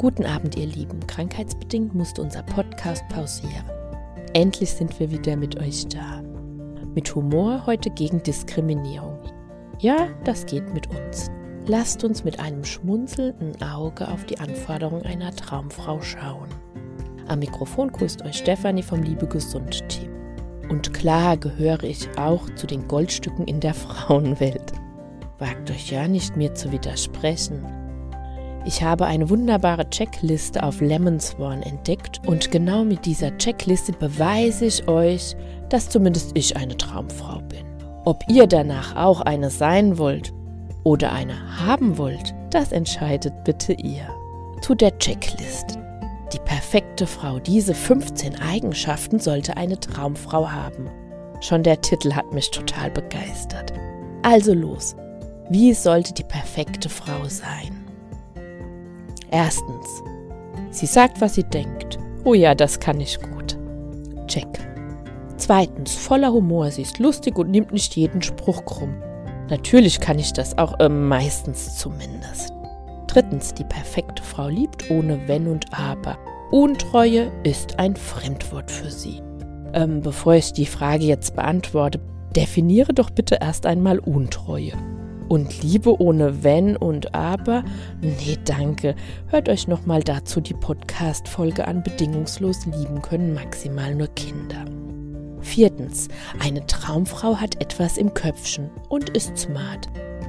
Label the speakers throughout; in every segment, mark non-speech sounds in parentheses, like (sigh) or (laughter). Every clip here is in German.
Speaker 1: Guten Abend, ihr Lieben. Krankheitsbedingt musste unser Podcast pausieren. Endlich sind wir wieder mit euch da. Mit Humor heute gegen Diskriminierung. Ja, das geht mit uns. Lasst uns mit einem schmunzelnden Auge auf die Anforderungen einer Traumfrau schauen. Am Mikrofon grüßt euch Stefanie vom Liebe Gesund Team. Und klar gehöre ich auch zu den Goldstücken in der (laughs) Frauenwelt. Wagt euch ja nicht mir zu widersprechen. Ich habe eine wunderbare Checkliste auf Lemonsworn entdeckt und genau mit dieser Checkliste beweise ich euch, dass zumindest ich eine Traumfrau bin. Ob ihr danach auch eine sein wollt oder eine haben wollt, das entscheidet bitte ihr. Zu der Checkliste. Die perfekte Frau, diese 15 Eigenschaften sollte eine Traumfrau haben. Schon der Titel hat mich total begeistert. Also los, wie sollte die perfekte Frau sein? Erstens, sie sagt, was sie denkt. Oh ja, das kann ich gut. Check. Zweitens, voller Humor, sie ist lustig und nimmt nicht jeden Spruch krumm. Natürlich kann ich das auch, äh, meistens zumindest. Drittens, die perfekte Frau liebt ohne Wenn und Aber. Untreue ist ein Fremdwort für sie. Ähm, bevor ich die Frage jetzt beantworte, definiere doch bitte erst einmal Untreue. Und Liebe ohne Wenn und Aber? Nee, danke. Hört euch nochmal dazu die Podcast-Folge an. Bedingungslos lieben können maximal nur Kinder. Viertens, eine Traumfrau hat etwas im Köpfchen und ist smart.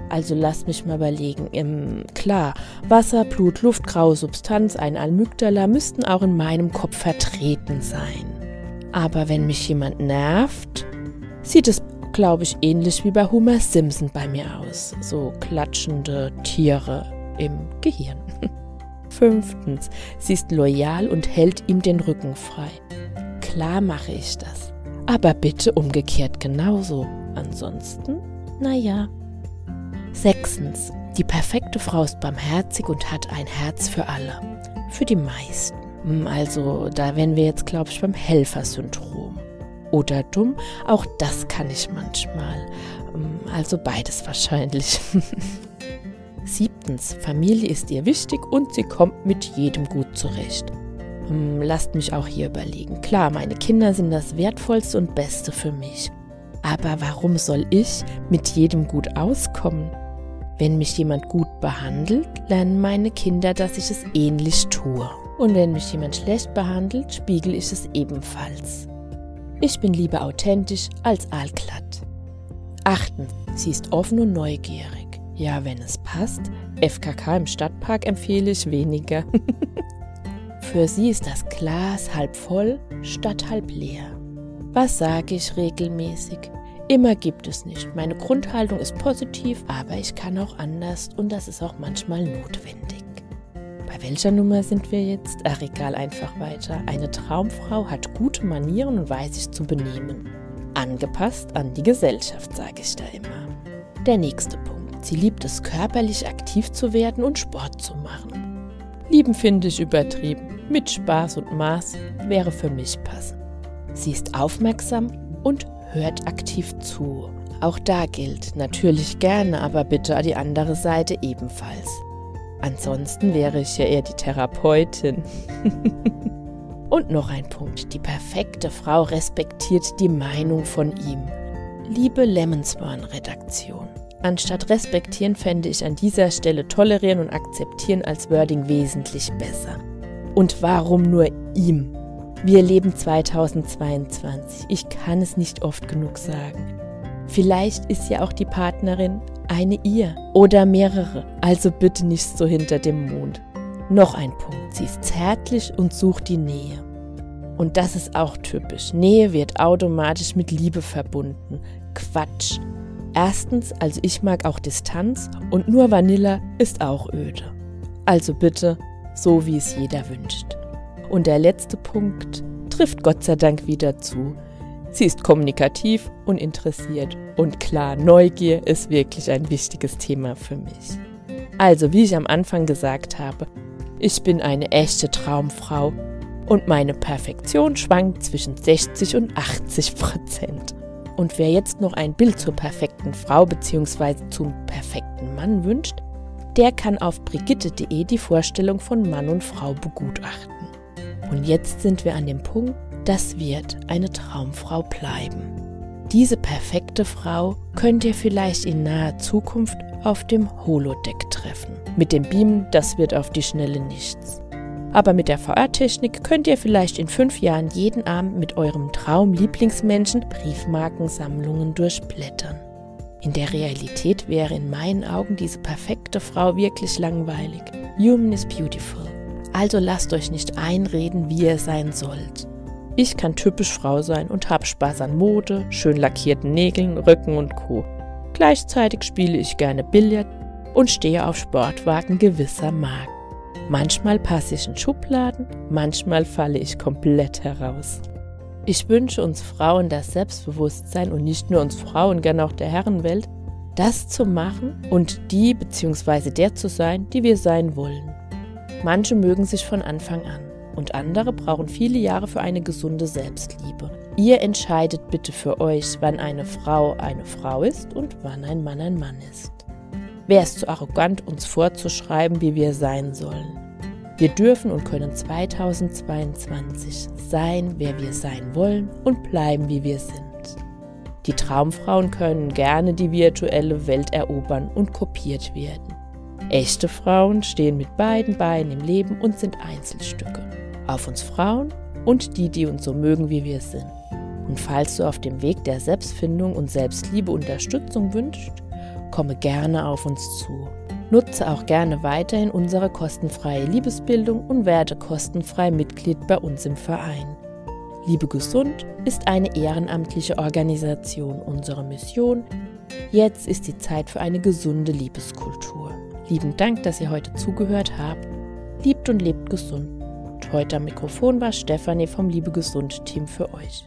Speaker 1: Also lasst mich mal überlegen. Im, klar, Wasser, Blut, Luft, graue Substanz, ein Almygdala müssten auch in meinem Kopf vertreten sein. Aber wenn mich jemand nervt, sieht es glaube ich, ähnlich wie bei Homer Simpson bei mir aus. So klatschende Tiere im Gehirn. (laughs) Fünftens, sie ist loyal und hält ihm den Rücken frei. Klar mache ich das. Aber bitte umgekehrt genauso. Ansonsten, naja. Sechstens, die perfekte Frau ist barmherzig und hat ein Herz für alle. Für die meisten. Hm, also, da wären wir jetzt, glaube ich, beim Helfersyndrom oder dumm. Auch das kann ich manchmal. Ähm, also beides wahrscheinlich. (laughs) Siebtens, Familie ist ihr wichtig und sie kommt mit jedem gut zurecht. Ähm, lasst mich auch hier überlegen. Klar, meine Kinder sind das Wertvollste und Beste für mich. Aber warum soll ich mit jedem gut auskommen? Wenn mich jemand gut behandelt, lernen meine Kinder, dass ich es ähnlich tue. Und wenn mich jemand schlecht behandelt, spiegel ich es ebenfalls. Ich bin lieber authentisch als allglatt. Achtens, sie ist offen und neugierig. Ja, wenn es passt. FKK im Stadtpark empfehle ich weniger. (laughs) Für sie ist das Glas halb voll statt halb leer. Was sage ich regelmäßig? Immer gibt es nicht. Meine Grundhaltung ist positiv, aber ich kann auch anders und das ist auch manchmal notwendig. Welcher Nummer sind wir jetzt? Ach, egal, einfach weiter. Eine Traumfrau hat gute Manieren und weiß sich zu benehmen. Angepasst an die Gesellschaft, sage ich da immer. Der nächste Punkt. Sie liebt es, körperlich aktiv zu werden und Sport zu machen. Lieben finde ich übertrieben. Mit Spaß und Maß wäre für mich passend. Sie ist aufmerksam und hört aktiv zu. Auch da gilt natürlich gerne, aber bitte die andere Seite ebenfalls. Ansonsten wäre ich ja eher die Therapeutin. (laughs) Und noch ein Punkt. Die perfekte Frau respektiert die Meinung von ihm. Liebe Lemonsborn-Redaktion. Anstatt respektieren fände ich an dieser Stelle tolerieren und akzeptieren als Wording wesentlich besser. Und warum nur ihm? Wir leben 2022. Ich kann es nicht oft genug sagen. Vielleicht ist ja auch die Partnerin eine ihr oder mehrere, also bitte nicht so hinter dem Mond. Noch ein Punkt, sie ist zärtlich und sucht die Nähe. Und das ist auch typisch. Nähe wird automatisch mit Liebe verbunden. Quatsch. Erstens, also ich mag auch Distanz und nur Vanilla ist auch öde. Also bitte, so wie es jeder wünscht. Und der letzte Punkt trifft Gott sei Dank wieder zu. Sie ist kommunikativ und interessiert. Und klar, Neugier ist wirklich ein wichtiges Thema für mich. Also, wie ich am Anfang gesagt habe, ich bin eine echte Traumfrau und meine Perfektion schwankt zwischen 60 und 80 Prozent. Und wer jetzt noch ein Bild zur perfekten Frau bzw. zum perfekten Mann wünscht, der kann auf brigitte.de die Vorstellung von Mann und Frau begutachten. Und jetzt sind wir an dem Punkt, das wird eine Traumfrau bleiben. Diese perfekte Frau könnt ihr vielleicht in naher Zukunft auf dem Holodeck treffen. Mit dem Beamen, das wird auf die Schnelle nichts. Aber mit der VR-Technik könnt ihr vielleicht in fünf Jahren jeden Abend mit eurem Traum-Lieblingsmenschen Briefmarkensammlungen durchblättern. In der Realität wäre in meinen Augen diese perfekte Frau wirklich langweilig. Human is beautiful. Also lasst euch nicht einreden, wie ihr sein sollt. Ich kann typisch Frau sein und habe Spaß an Mode, schön lackierten Nägeln, Röcken und Co. Gleichzeitig spiele ich gerne Billard und stehe auf Sportwagen gewisser Marken. Manchmal passe ich in Schubladen, manchmal falle ich komplett heraus. Ich wünsche uns Frauen das Selbstbewusstsein und nicht nur uns Frauen, gern auch der Herrenwelt, das zu machen und die bzw. der zu sein, die wir sein wollen. Manche mögen sich von Anfang an und andere brauchen viele Jahre für eine gesunde Selbstliebe. Ihr entscheidet bitte für euch, wann eine Frau eine Frau ist und wann ein Mann ein Mann ist. Wer ist zu arrogant, uns vorzuschreiben, wie wir sein sollen? Wir dürfen und können 2022 sein, wer wir sein wollen und bleiben, wie wir sind. Die Traumfrauen können gerne die virtuelle Welt erobern und kopiert werden. Echte Frauen stehen mit beiden Beinen im Leben und sind Einzelstücke. Auf uns Frauen und die, die uns so mögen, wie wir sind. Und falls du auf dem Weg der Selbstfindung und Selbstliebe Unterstützung wünschst, komme gerne auf uns zu. Nutze auch gerne weiterhin unsere kostenfreie Liebesbildung und werde kostenfrei Mitglied bei uns im Verein. Liebe Gesund ist eine ehrenamtliche Organisation. Unsere Mission, jetzt ist die Zeit für eine gesunde Liebeskultur. Lieben Dank, dass ihr heute zugehört habt. Liebt und lebt gesund. Heute am Mikrofon war Stefanie vom Liebe Gesund Team für euch.